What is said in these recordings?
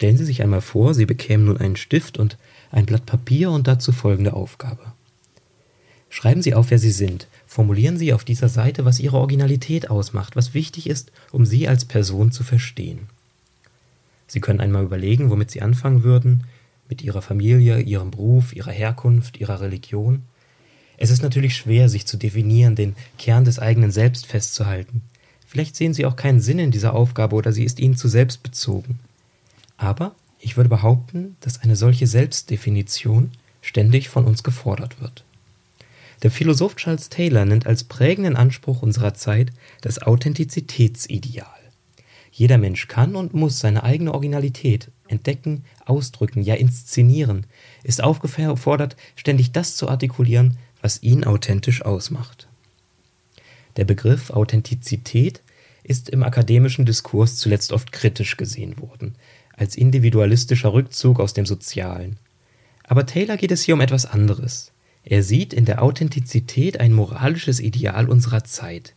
Stellen Sie sich einmal vor, Sie bekämen nun einen Stift und ein Blatt Papier und dazu folgende Aufgabe. Schreiben Sie auf, wer Sie sind. Formulieren Sie auf dieser Seite, was Ihre Originalität ausmacht, was wichtig ist, um Sie als Person zu verstehen. Sie können einmal überlegen, womit Sie anfangen würden, mit Ihrer Familie, Ihrem Beruf, Ihrer Herkunft, Ihrer Religion. Es ist natürlich schwer, sich zu definieren, den Kern des eigenen Selbst festzuhalten. Vielleicht sehen Sie auch keinen Sinn in dieser Aufgabe oder sie ist Ihnen zu selbstbezogen. Aber ich würde behaupten, dass eine solche Selbstdefinition ständig von uns gefordert wird. Der Philosoph Charles Taylor nennt als prägenden Anspruch unserer Zeit das Authentizitätsideal. Jeder Mensch kann und muss seine eigene Originalität entdecken, ausdrücken, ja inszenieren, ist aufgefordert, ständig das zu artikulieren, was ihn authentisch ausmacht. Der Begriff Authentizität ist im akademischen Diskurs zuletzt oft kritisch gesehen worden, als individualistischer Rückzug aus dem Sozialen. Aber Taylor geht es hier um etwas anderes. Er sieht in der Authentizität ein moralisches Ideal unserer Zeit,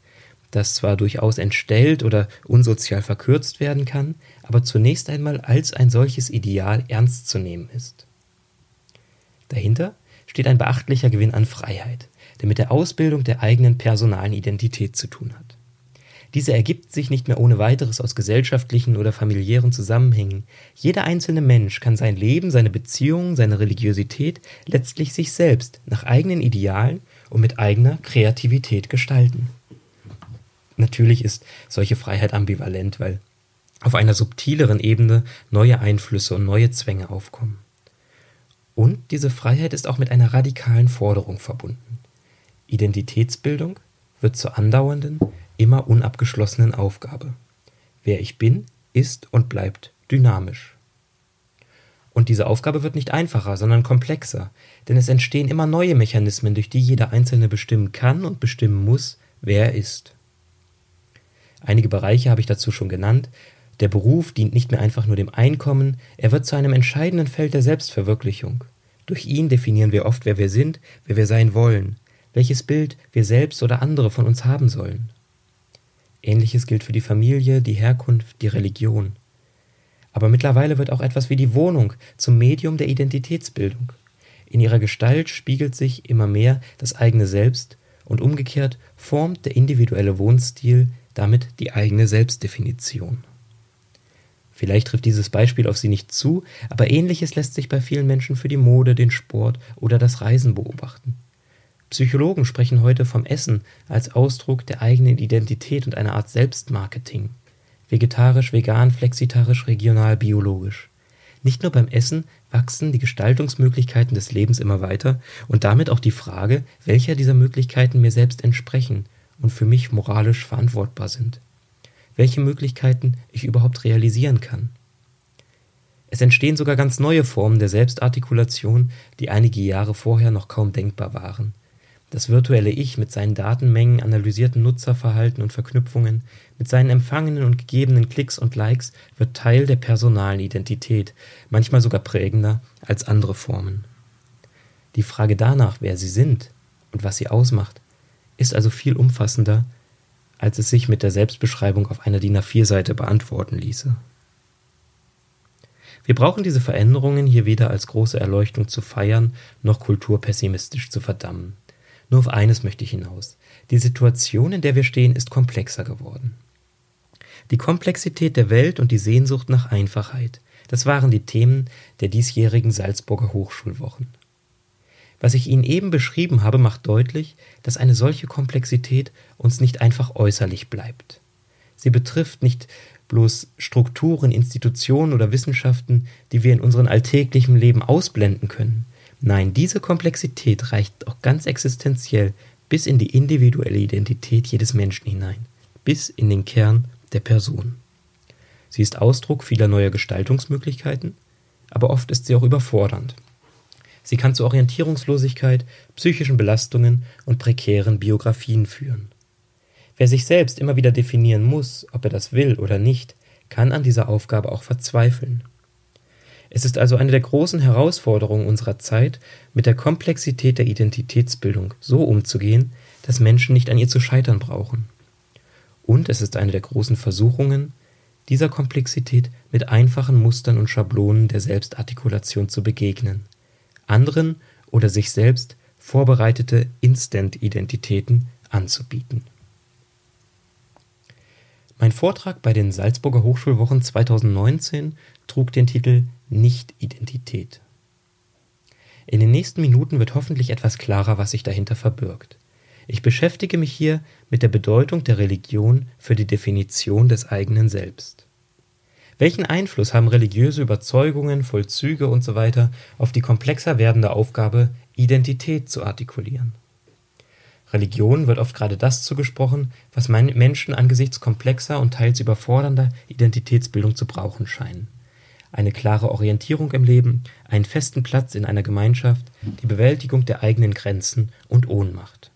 das zwar durchaus entstellt oder unsozial verkürzt werden kann, aber zunächst einmal als ein solches Ideal ernst zu nehmen ist. Dahinter steht ein beachtlicher Gewinn an Freiheit, der mit der Ausbildung der eigenen personalen Identität zu tun hat. Diese ergibt sich nicht mehr ohne weiteres aus gesellschaftlichen oder familiären Zusammenhängen. Jeder einzelne Mensch kann sein Leben, seine Beziehungen, seine Religiosität letztlich sich selbst nach eigenen Idealen und mit eigener Kreativität gestalten. Natürlich ist solche Freiheit ambivalent, weil auf einer subtileren Ebene neue Einflüsse und neue Zwänge aufkommen. Und diese Freiheit ist auch mit einer radikalen Forderung verbunden. Identitätsbildung wird zur andauernden, immer unabgeschlossenen Aufgabe. Wer ich bin, ist und bleibt dynamisch. Und diese Aufgabe wird nicht einfacher, sondern komplexer, denn es entstehen immer neue Mechanismen, durch die jeder Einzelne bestimmen kann und bestimmen muss, wer er ist. Einige Bereiche habe ich dazu schon genannt. Der Beruf dient nicht mehr einfach nur dem Einkommen, er wird zu einem entscheidenden Feld der Selbstverwirklichung. Durch ihn definieren wir oft, wer wir sind, wer wir sein wollen, welches Bild wir selbst oder andere von uns haben sollen. Ähnliches gilt für die Familie, die Herkunft, die Religion. Aber mittlerweile wird auch etwas wie die Wohnung zum Medium der Identitätsbildung. In ihrer Gestalt spiegelt sich immer mehr das eigene Selbst und umgekehrt formt der individuelle Wohnstil damit die eigene Selbstdefinition. Vielleicht trifft dieses Beispiel auf Sie nicht zu, aber ähnliches lässt sich bei vielen Menschen für die Mode, den Sport oder das Reisen beobachten. Psychologen sprechen heute vom Essen als Ausdruck der eigenen Identität und einer Art Selbstmarketing. Vegetarisch, vegan, flexitarisch, regional, biologisch. Nicht nur beim Essen wachsen die Gestaltungsmöglichkeiten des Lebens immer weiter und damit auch die Frage, welcher dieser Möglichkeiten mir selbst entsprechen und für mich moralisch verantwortbar sind. Welche Möglichkeiten ich überhaupt realisieren kann. Es entstehen sogar ganz neue Formen der Selbstartikulation, die einige Jahre vorher noch kaum denkbar waren. Das virtuelle Ich mit seinen Datenmengen, analysierten Nutzerverhalten und Verknüpfungen, mit seinen empfangenen und gegebenen Klicks und Likes wird Teil der personalen Identität, manchmal sogar prägender als andere Formen. Die Frage danach, wer sie sind und was sie ausmacht, ist also viel umfassender, als es sich mit der Selbstbeschreibung auf einer DIN A4-Seite beantworten ließe. Wir brauchen diese Veränderungen hier weder als große Erleuchtung zu feiern, noch kulturpessimistisch zu verdammen. Nur auf eines möchte ich hinaus. Die Situation, in der wir stehen, ist komplexer geworden. Die Komplexität der Welt und die Sehnsucht nach Einfachheit, das waren die Themen der diesjährigen Salzburger Hochschulwochen. Was ich Ihnen eben beschrieben habe, macht deutlich, dass eine solche Komplexität uns nicht einfach äußerlich bleibt. Sie betrifft nicht bloß Strukturen, Institutionen oder Wissenschaften, die wir in unserem alltäglichen Leben ausblenden können. Nein, diese Komplexität reicht auch ganz existenziell bis in die individuelle Identität jedes Menschen hinein, bis in den Kern der Person. Sie ist Ausdruck vieler neuer Gestaltungsmöglichkeiten, aber oft ist sie auch überfordernd. Sie kann zu Orientierungslosigkeit, psychischen Belastungen und prekären Biografien führen. Wer sich selbst immer wieder definieren muss, ob er das will oder nicht, kann an dieser Aufgabe auch verzweifeln. Es ist also eine der großen Herausforderungen unserer Zeit, mit der Komplexität der Identitätsbildung so umzugehen, dass Menschen nicht an ihr zu scheitern brauchen. Und es ist eine der großen Versuchungen, dieser Komplexität mit einfachen Mustern und Schablonen der Selbstartikulation zu begegnen, anderen oder sich selbst vorbereitete Instant-Identitäten anzubieten. Mein Vortrag bei den Salzburger Hochschulwochen 2019 trug den Titel Nicht-Identität. In den nächsten Minuten wird hoffentlich etwas klarer, was sich dahinter verbirgt. Ich beschäftige mich hier mit der Bedeutung der Religion für die Definition des eigenen Selbst. Welchen Einfluss haben religiöse Überzeugungen, Vollzüge usw. auf die komplexer werdende Aufgabe, Identität zu artikulieren? Religion wird oft gerade das zugesprochen, was Menschen angesichts komplexer und teils überfordernder Identitätsbildung zu brauchen scheinen. Eine klare Orientierung im Leben, einen festen Platz in einer Gemeinschaft, die Bewältigung der eigenen Grenzen und Ohnmacht.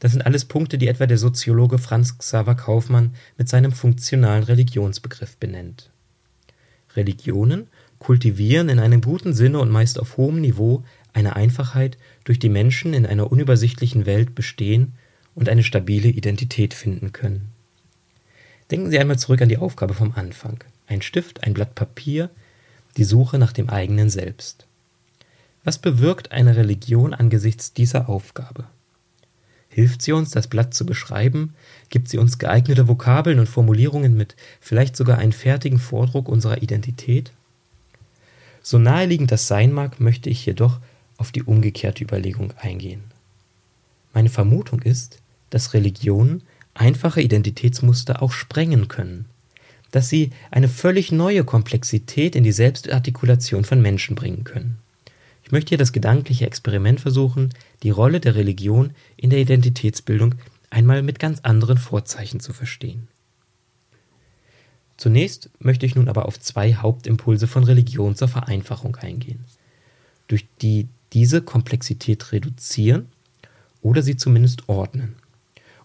Das sind alles Punkte, die etwa der Soziologe Franz Xaver Kaufmann mit seinem funktionalen Religionsbegriff benennt. Religionen kultivieren in einem guten Sinne und meist auf hohem Niveau eine Einfachheit, durch die Menschen in einer unübersichtlichen Welt bestehen und eine stabile Identität finden können. Denken Sie einmal zurück an die Aufgabe vom Anfang. Ein Stift, ein Blatt Papier, die Suche nach dem eigenen Selbst. Was bewirkt eine Religion angesichts dieser Aufgabe? Hilft sie uns, das Blatt zu beschreiben? Gibt sie uns geeignete Vokabeln und Formulierungen mit, vielleicht sogar einen fertigen Vordruck unserer Identität? So naheliegend das sein mag, möchte ich jedoch auf die umgekehrte Überlegung eingehen. Meine Vermutung ist, dass Religionen einfache Identitätsmuster auch sprengen können, dass sie eine völlig neue Komplexität in die Selbstartikulation von Menschen bringen können. Ich möchte hier das gedankliche Experiment versuchen, die Rolle der Religion in der Identitätsbildung einmal mit ganz anderen Vorzeichen zu verstehen. Zunächst möchte ich nun aber auf zwei Hauptimpulse von Religion zur Vereinfachung eingehen, durch die diese Komplexität reduzieren oder sie zumindest ordnen.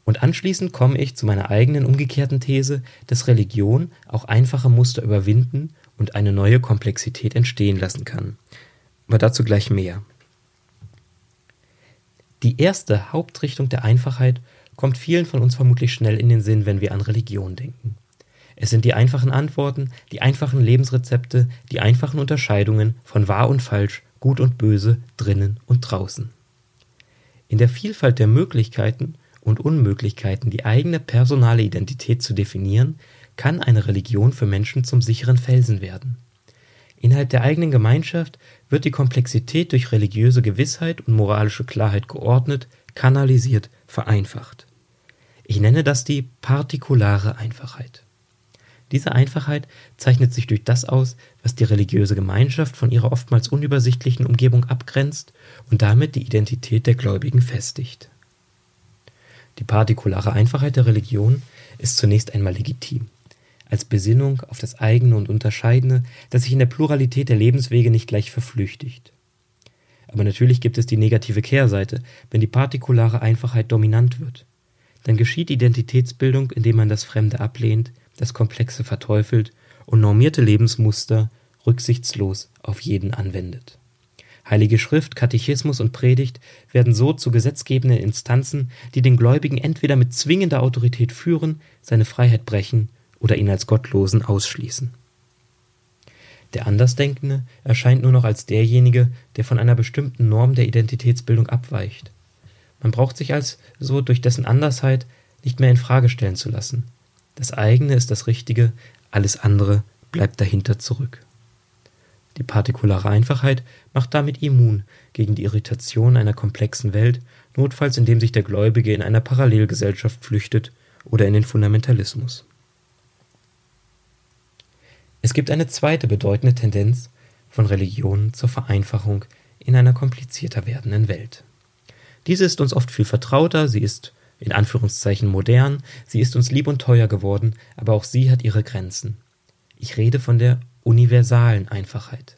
Und anschließend komme ich zu meiner eigenen umgekehrten These, dass Religion auch einfache Muster überwinden und eine neue Komplexität entstehen lassen kann. Aber dazu gleich mehr. Die erste Hauptrichtung der Einfachheit kommt vielen von uns vermutlich schnell in den Sinn, wenn wir an Religion denken. Es sind die einfachen Antworten, die einfachen Lebensrezepte, die einfachen Unterscheidungen von wahr und falsch, gut und böse, drinnen und draußen. In der Vielfalt der Möglichkeiten und Unmöglichkeiten, die eigene personale Identität zu definieren, kann eine Religion für Menschen zum sicheren Felsen werden. Innerhalb der eigenen Gemeinschaft wird die Komplexität durch religiöse Gewissheit und moralische Klarheit geordnet, kanalisiert, vereinfacht. Ich nenne das die partikulare Einfachheit. Diese Einfachheit zeichnet sich durch das aus, was die religiöse Gemeinschaft von ihrer oftmals unübersichtlichen Umgebung abgrenzt und damit die Identität der Gläubigen festigt. Die partikulare Einfachheit der Religion ist zunächst einmal legitim als Besinnung auf das eigene und Unterscheidende, das sich in der Pluralität der Lebenswege nicht gleich verflüchtigt. Aber natürlich gibt es die negative Kehrseite, wenn die partikulare Einfachheit dominant wird. Dann geschieht Identitätsbildung, indem man das Fremde ablehnt, das Komplexe verteufelt und normierte Lebensmuster rücksichtslos auf jeden anwendet. Heilige Schrift, Katechismus und Predigt werden so zu gesetzgebenden Instanzen, die den Gläubigen entweder mit zwingender Autorität führen, seine Freiheit brechen oder ihn als Gottlosen ausschließen. Der Andersdenkende erscheint nur noch als derjenige, der von einer bestimmten Norm der Identitätsbildung abweicht. Man braucht sich also durch dessen Andersheit nicht mehr in Frage stellen zu lassen. Das eigene ist das Richtige, alles andere bleibt dahinter zurück. Die partikulare Einfachheit macht damit immun gegen die Irritation einer komplexen Welt, notfalls indem sich der Gläubige in einer Parallelgesellschaft flüchtet oder in den Fundamentalismus. Es gibt eine zweite bedeutende Tendenz von Religionen zur Vereinfachung in einer komplizierter werdenden Welt. Diese ist uns oft viel vertrauter, sie ist in Anführungszeichen modern, sie ist uns lieb und teuer geworden, aber auch sie hat ihre Grenzen. Ich rede von der universalen Einfachheit.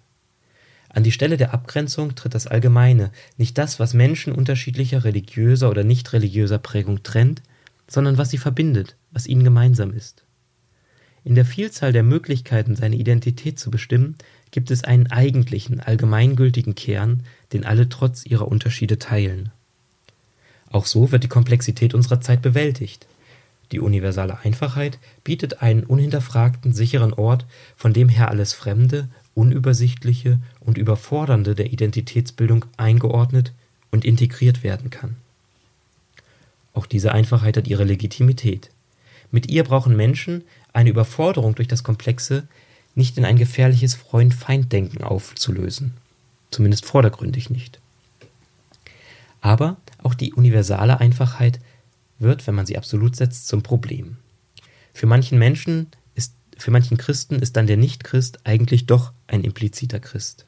An die Stelle der Abgrenzung tritt das Allgemeine, nicht das, was Menschen unterschiedlicher religiöser oder nicht religiöser Prägung trennt, sondern was sie verbindet, was ihnen gemeinsam ist. In der Vielzahl der Möglichkeiten, seine Identität zu bestimmen, gibt es einen eigentlichen, allgemeingültigen Kern, den alle trotz ihrer Unterschiede teilen. Auch so wird die Komplexität unserer Zeit bewältigt. Die universale Einfachheit bietet einen unhinterfragten, sicheren Ort, von dem her alles Fremde, Unübersichtliche und Überfordernde der Identitätsbildung eingeordnet und integriert werden kann. Auch diese Einfachheit hat ihre Legitimität. Mit ihr brauchen Menschen eine Überforderung durch das Komplexe nicht in ein gefährliches Freund-Feind-Denken aufzulösen. Zumindest vordergründig nicht. Aber auch die universale Einfachheit wird, wenn man sie absolut setzt, zum Problem. Für manchen Menschen ist, für manchen Christen ist dann der Nichtchrist eigentlich doch ein impliziter Christ.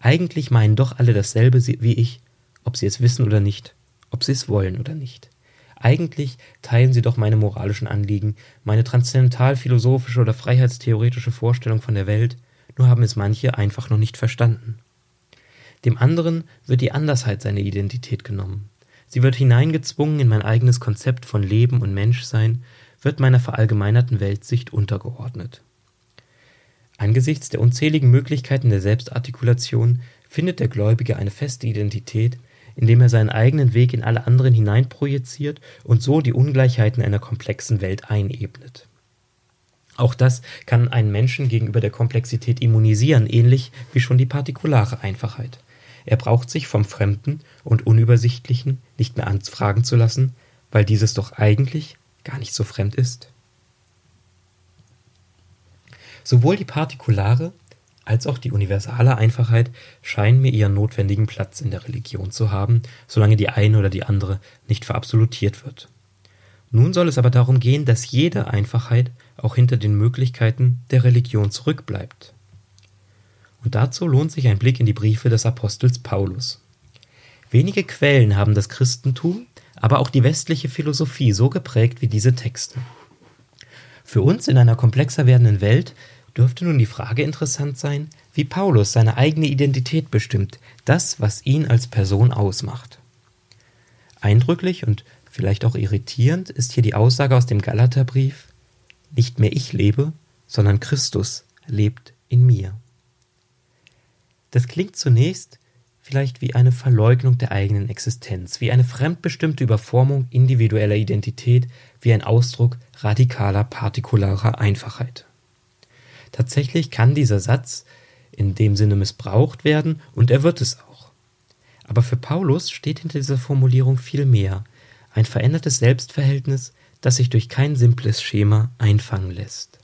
Eigentlich meinen doch alle dasselbe wie ich, ob sie es wissen oder nicht, ob sie es wollen oder nicht. Eigentlich teilen sie doch meine moralischen Anliegen, meine transzendental-philosophische oder freiheitstheoretische Vorstellung von der Welt, nur haben es manche einfach noch nicht verstanden. Dem anderen wird die Andersheit seine Identität genommen. Sie wird hineingezwungen in mein eigenes Konzept von Leben und Menschsein, wird meiner verallgemeinerten Weltsicht untergeordnet. Angesichts der unzähligen Möglichkeiten der Selbstartikulation findet der Gläubige eine feste Identität, indem er seinen eigenen Weg in alle anderen hineinprojiziert und so die Ungleichheiten einer komplexen Welt einebnet. Auch das kann einen Menschen gegenüber der Komplexität immunisieren, ähnlich wie schon die partikulare Einfachheit. Er braucht sich vom Fremden und Unübersichtlichen nicht mehr anfragen zu lassen, weil dieses doch eigentlich gar nicht so fremd ist. Sowohl die partikulare als auch die universale Einfachheit scheinen mir ihren notwendigen Platz in der Religion zu haben, solange die eine oder die andere nicht verabsolutiert wird. Nun soll es aber darum gehen, dass jede Einfachheit auch hinter den Möglichkeiten der Religion zurückbleibt. Und dazu lohnt sich ein Blick in die Briefe des Apostels Paulus. Wenige Quellen haben das Christentum, aber auch die westliche Philosophie so geprägt wie diese Texte. Für uns in einer komplexer werdenden Welt dürfte nun die Frage interessant sein, wie Paulus seine eigene Identität bestimmt, das, was ihn als Person ausmacht. Eindrücklich und vielleicht auch irritierend ist hier die Aussage aus dem Galaterbrief, nicht mehr ich lebe, sondern Christus lebt in mir. Das klingt zunächst vielleicht wie eine Verleugnung der eigenen Existenz, wie eine fremdbestimmte Überformung individueller Identität, wie ein Ausdruck radikaler partikularer Einfachheit. Tatsächlich kann dieser Satz in dem Sinne missbraucht werden und er wird es auch. Aber für Paulus steht hinter dieser Formulierung viel mehr, ein verändertes Selbstverhältnis, das sich durch kein simples Schema einfangen lässt.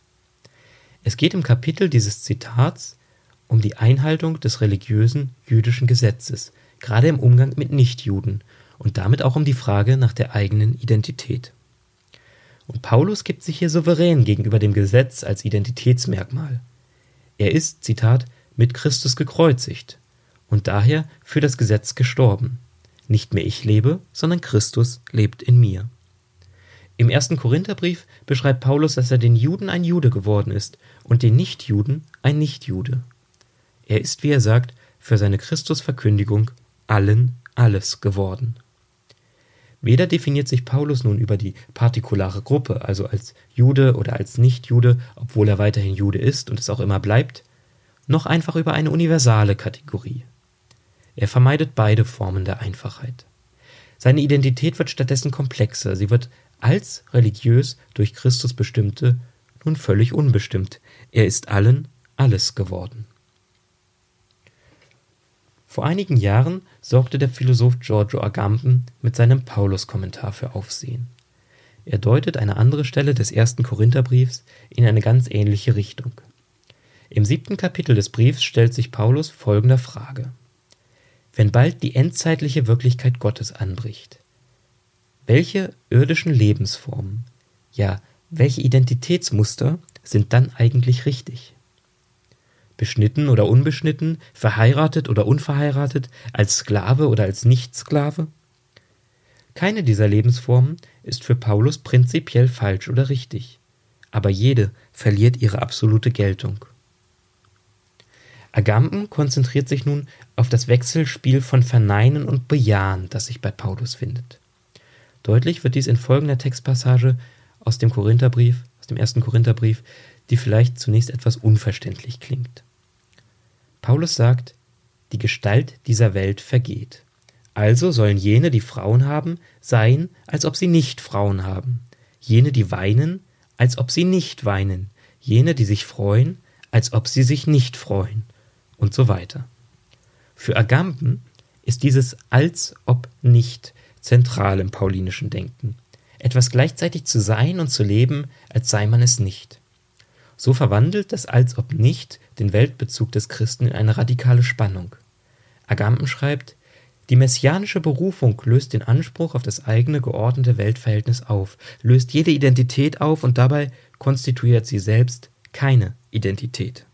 Es geht im Kapitel dieses Zitats um die Einhaltung des religiösen jüdischen Gesetzes, gerade im Umgang mit Nichtjuden und damit auch um die Frage nach der eigenen Identität. Und Paulus gibt sich hier souverän gegenüber dem Gesetz als Identitätsmerkmal. Er ist, Zitat, mit Christus gekreuzigt und daher für das Gesetz gestorben. Nicht mehr ich lebe, sondern Christus lebt in mir. Im ersten Korintherbrief beschreibt Paulus, dass er den Juden ein Jude geworden ist und den Nichtjuden ein Nichtjude. Er ist, wie er sagt, für seine Christusverkündigung allen alles geworden. Weder definiert sich Paulus nun über die partikulare Gruppe, also als Jude oder als Nichtjude, obwohl er weiterhin Jude ist und es auch immer bleibt, noch einfach über eine universale Kategorie. Er vermeidet beide Formen der Einfachheit. Seine Identität wird stattdessen komplexer, sie wird als religiös durch Christus bestimmte nun völlig unbestimmt. Er ist allen alles geworden. Vor einigen Jahren sorgte der Philosoph Giorgio Agamben mit seinem Paulus-Kommentar für Aufsehen. Er deutet eine andere Stelle des ersten Korintherbriefs in eine ganz ähnliche Richtung. Im siebten Kapitel des Briefs stellt sich Paulus folgender Frage. Wenn bald die endzeitliche Wirklichkeit Gottes anbricht, welche irdischen Lebensformen, ja, welche Identitätsmuster sind dann eigentlich richtig? Beschnitten oder unbeschnitten, verheiratet oder unverheiratet, als Sklave oder als Nichtsklave? Keine dieser Lebensformen ist für Paulus prinzipiell falsch oder richtig, aber jede verliert ihre absolute Geltung. Agamben konzentriert sich nun auf das Wechselspiel von Verneinen und Bejahen, das sich bei Paulus findet. Deutlich wird dies in folgender Textpassage aus dem Korintherbrief, aus dem ersten Korintherbrief, die vielleicht zunächst etwas unverständlich klingt. Paulus sagt, die Gestalt dieser Welt vergeht. Also sollen jene, die Frauen haben, sein, als ob sie nicht Frauen haben. jene, die weinen, als ob sie nicht weinen, jene, die sich freuen, als ob sie sich nicht freuen und so weiter. Für Agamben ist dieses als ob nicht zentral im paulinischen Denken. Etwas gleichzeitig zu sein und zu leben, als sei man es nicht. So verwandelt das als ob nicht den Weltbezug des Christen in eine radikale Spannung. Agamben schreibt, die messianische Berufung löst den Anspruch auf das eigene geordnete Weltverhältnis auf, löst jede Identität auf und dabei konstituiert sie selbst keine Identität.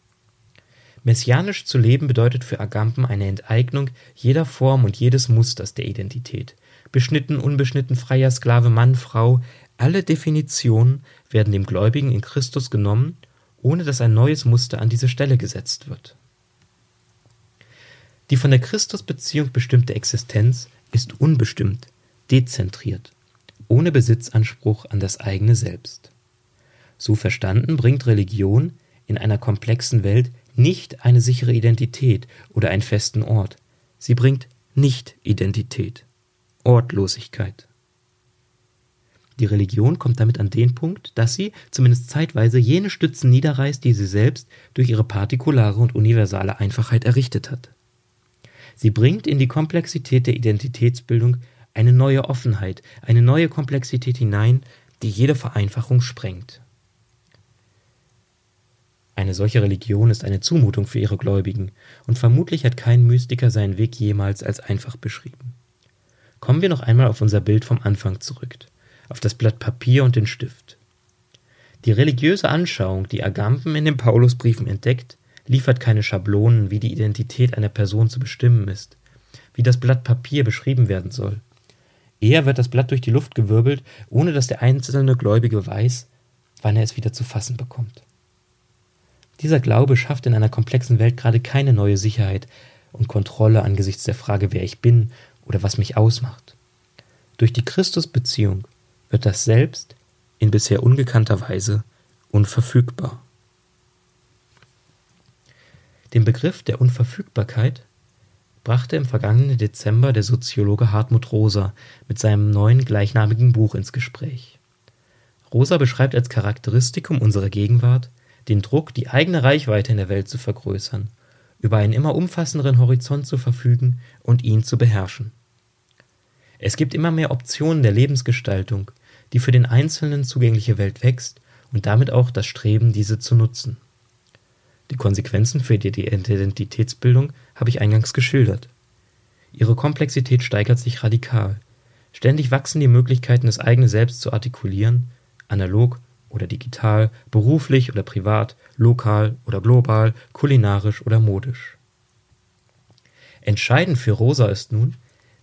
Messianisch zu leben bedeutet für Agamben eine Enteignung jeder Form und jedes Musters der Identität. Beschnitten, unbeschnitten, freier Sklave, Mann, Frau, alle Definitionen werden dem Gläubigen in Christus genommen, ohne dass ein neues Muster an diese Stelle gesetzt wird. Die von der Christusbeziehung bestimmte Existenz ist unbestimmt, dezentriert, ohne Besitzanspruch an das eigene Selbst. So verstanden bringt Religion in einer komplexen Welt nicht eine sichere Identität oder einen festen Ort. Sie bringt Nicht-Identität, Ortlosigkeit. Die Religion kommt damit an den Punkt, dass sie, zumindest zeitweise, jene Stützen niederreißt, die sie selbst durch ihre partikulare und universale Einfachheit errichtet hat. Sie bringt in die Komplexität der Identitätsbildung eine neue Offenheit, eine neue Komplexität hinein, die jede Vereinfachung sprengt. Eine solche Religion ist eine Zumutung für ihre Gläubigen, und vermutlich hat kein Mystiker seinen Weg jemals als einfach beschrieben. Kommen wir noch einmal auf unser Bild vom Anfang zurück, auf das Blatt Papier und den Stift. Die religiöse Anschauung, die Agamben in den Paulusbriefen entdeckt, liefert keine Schablonen, wie die Identität einer Person zu bestimmen ist, wie das Blatt Papier beschrieben werden soll. Eher wird das Blatt durch die Luft gewirbelt, ohne dass der einzelne Gläubige weiß, wann er es wieder zu fassen bekommt. Dieser Glaube schafft in einer komplexen Welt gerade keine neue Sicherheit und Kontrolle angesichts der Frage, wer ich bin oder was mich ausmacht. Durch die Christusbeziehung wird das Selbst in bisher ungekannter Weise unverfügbar. Den Begriff der Unverfügbarkeit brachte im vergangenen Dezember der Soziologe Hartmut Rosa mit seinem neuen gleichnamigen Buch ins Gespräch. Rosa beschreibt als Charakteristikum unserer Gegenwart den Druck, die eigene Reichweite in der Welt zu vergrößern, über einen immer umfassenderen Horizont zu verfügen und ihn zu beherrschen. Es gibt immer mehr Optionen der Lebensgestaltung, die für den Einzelnen zugängliche Welt wächst und damit auch das Streben, diese zu nutzen. Die Konsequenzen für die Identitätsbildung habe ich eingangs geschildert. Ihre Komplexität steigert sich radikal. Ständig wachsen die Möglichkeiten, das eigene Selbst zu artikulieren, analog oder digital, beruflich oder privat, lokal oder global, kulinarisch oder modisch. Entscheidend für Rosa ist nun,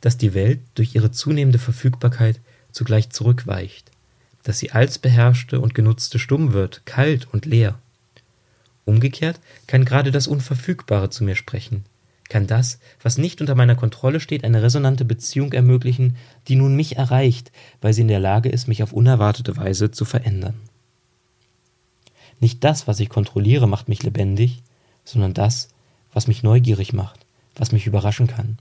dass die Welt durch ihre zunehmende Verfügbarkeit zugleich zurückweicht, dass sie als beherrschte und genutzte stumm wird, kalt und leer. Umgekehrt kann gerade das Unverfügbare zu mir sprechen, kann das, was nicht unter meiner Kontrolle steht, eine resonante Beziehung ermöglichen, die nun mich erreicht, weil sie in der Lage ist, mich auf unerwartete Weise zu verändern. Nicht das, was ich kontrolliere, macht mich lebendig, sondern das, was mich neugierig macht, was mich überraschen kann.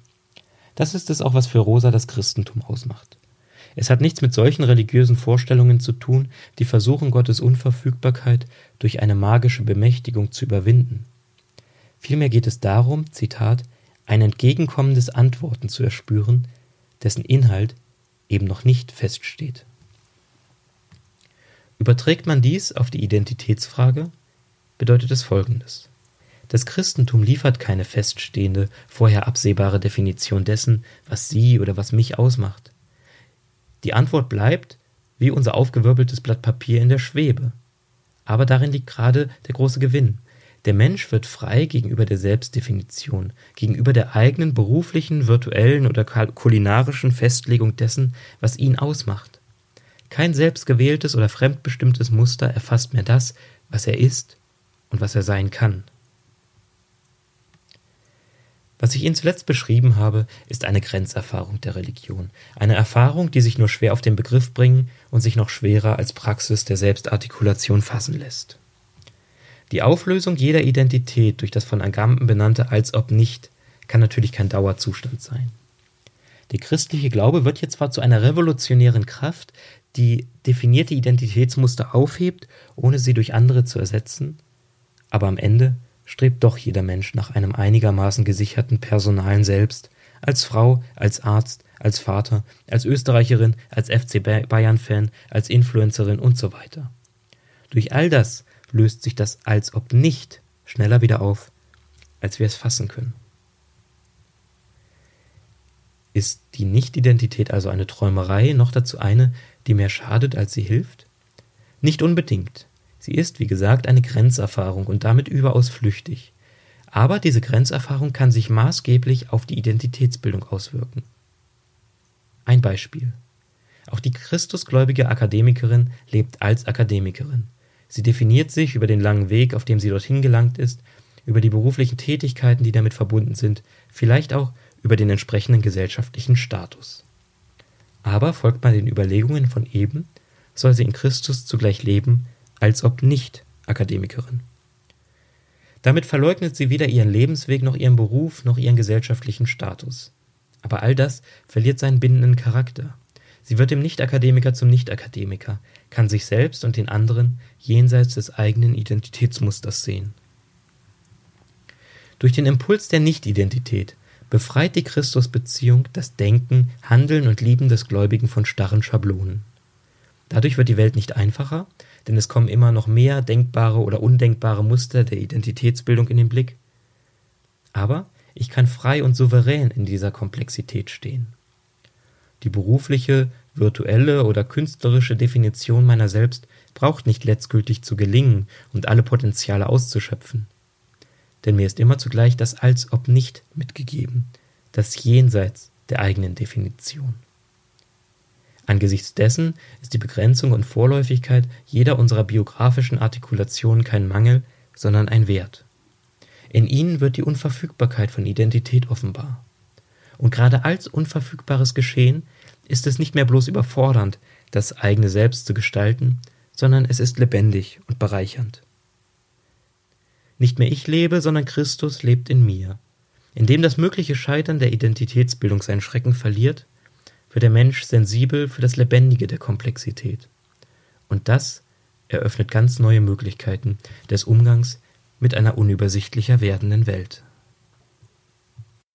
Das ist es auch, was für Rosa das Christentum ausmacht. Es hat nichts mit solchen religiösen Vorstellungen zu tun, die versuchen, Gottes Unverfügbarkeit durch eine magische Bemächtigung zu überwinden. Vielmehr geht es darum, Zitat, ein entgegenkommendes Antworten zu erspüren, dessen Inhalt eben noch nicht feststeht. Überträgt man dies auf die Identitätsfrage, bedeutet es Folgendes. Das Christentum liefert keine feststehende, vorher absehbare Definition dessen, was sie oder was mich ausmacht. Die Antwort bleibt, wie unser aufgewirbeltes Blatt Papier in der Schwebe. Aber darin liegt gerade der große Gewinn. Der Mensch wird frei gegenüber der Selbstdefinition, gegenüber der eigenen beruflichen, virtuellen oder kulinarischen Festlegung dessen, was ihn ausmacht. Kein selbstgewähltes oder fremdbestimmtes Muster erfasst mehr das, was er ist und was er sein kann. Was ich Ihnen zuletzt beschrieben habe, ist eine Grenzerfahrung der Religion. Eine Erfahrung, die sich nur schwer auf den Begriff bringen und sich noch schwerer als Praxis der Selbstartikulation fassen lässt. Die Auflösung jeder Identität durch das von Agamben benannte als ob nicht kann natürlich kein Dauerzustand sein. Der christliche Glaube wird jetzt zwar zu einer revolutionären Kraft, die definierte Identitätsmuster aufhebt, ohne sie durch andere zu ersetzen, aber am Ende strebt doch jeder Mensch nach einem einigermaßen gesicherten personalen Selbst, als Frau, als Arzt, als Vater, als Österreicherin, als FC Bayern-Fan, als Influencerin und so weiter. Durch all das löst sich das als ob nicht schneller wieder auf, als wir es fassen können. Ist die Nicht-Identität also eine Träumerei, noch dazu eine, die mehr schadet, als sie hilft? Nicht unbedingt. Sie ist, wie gesagt, eine Grenzerfahrung und damit überaus flüchtig. Aber diese Grenzerfahrung kann sich maßgeblich auf die Identitätsbildung auswirken. Ein Beispiel. Auch die christusgläubige Akademikerin lebt als Akademikerin. Sie definiert sich über den langen Weg, auf dem sie dorthin gelangt ist, über die beruflichen Tätigkeiten, die damit verbunden sind, vielleicht auch über den entsprechenden gesellschaftlichen Status. Aber folgt man den Überlegungen von eben, soll sie in Christus zugleich leben, als ob nicht Akademikerin. Damit verleugnet sie weder ihren Lebensweg noch ihren Beruf noch ihren gesellschaftlichen Status. Aber all das verliert seinen bindenden Charakter. Sie wird dem Nicht-Akademiker zum Nicht-Akademiker, kann sich selbst und den anderen jenseits des eigenen Identitätsmusters sehen. Durch den Impuls der Nicht-Identität befreit die Christusbeziehung das Denken, Handeln und Lieben des Gläubigen von starren Schablonen. Dadurch wird die Welt nicht einfacher, denn es kommen immer noch mehr denkbare oder undenkbare Muster der Identitätsbildung in den Blick. Aber ich kann frei und souverän in dieser Komplexität stehen. Die berufliche, virtuelle oder künstlerische Definition meiner selbst braucht nicht letztgültig zu gelingen und alle Potenziale auszuschöpfen. Denn mir ist immer zugleich das Als ob nicht mitgegeben, das Jenseits der eigenen Definition. Angesichts dessen ist die Begrenzung und Vorläufigkeit jeder unserer biografischen Artikulationen kein Mangel, sondern ein Wert. In ihnen wird die Unverfügbarkeit von Identität offenbar. Und gerade als unverfügbares Geschehen ist es nicht mehr bloß überfordernd, das eigene Selbst zu gestalten, sondern es ist lebendig und bereichernd. Nicht mehr ich lebe, sondern Christus lebt in mir. Indem das mögliche Scheitern der Identitätsbildung seinen Schrecken verliert, wird der Mensch sensibel für das Lebendige der Komplexität. Und das eröffnet ganz neue Möglichkeiten des Umgangs mit einer unübersichtlicher werdenden Welt.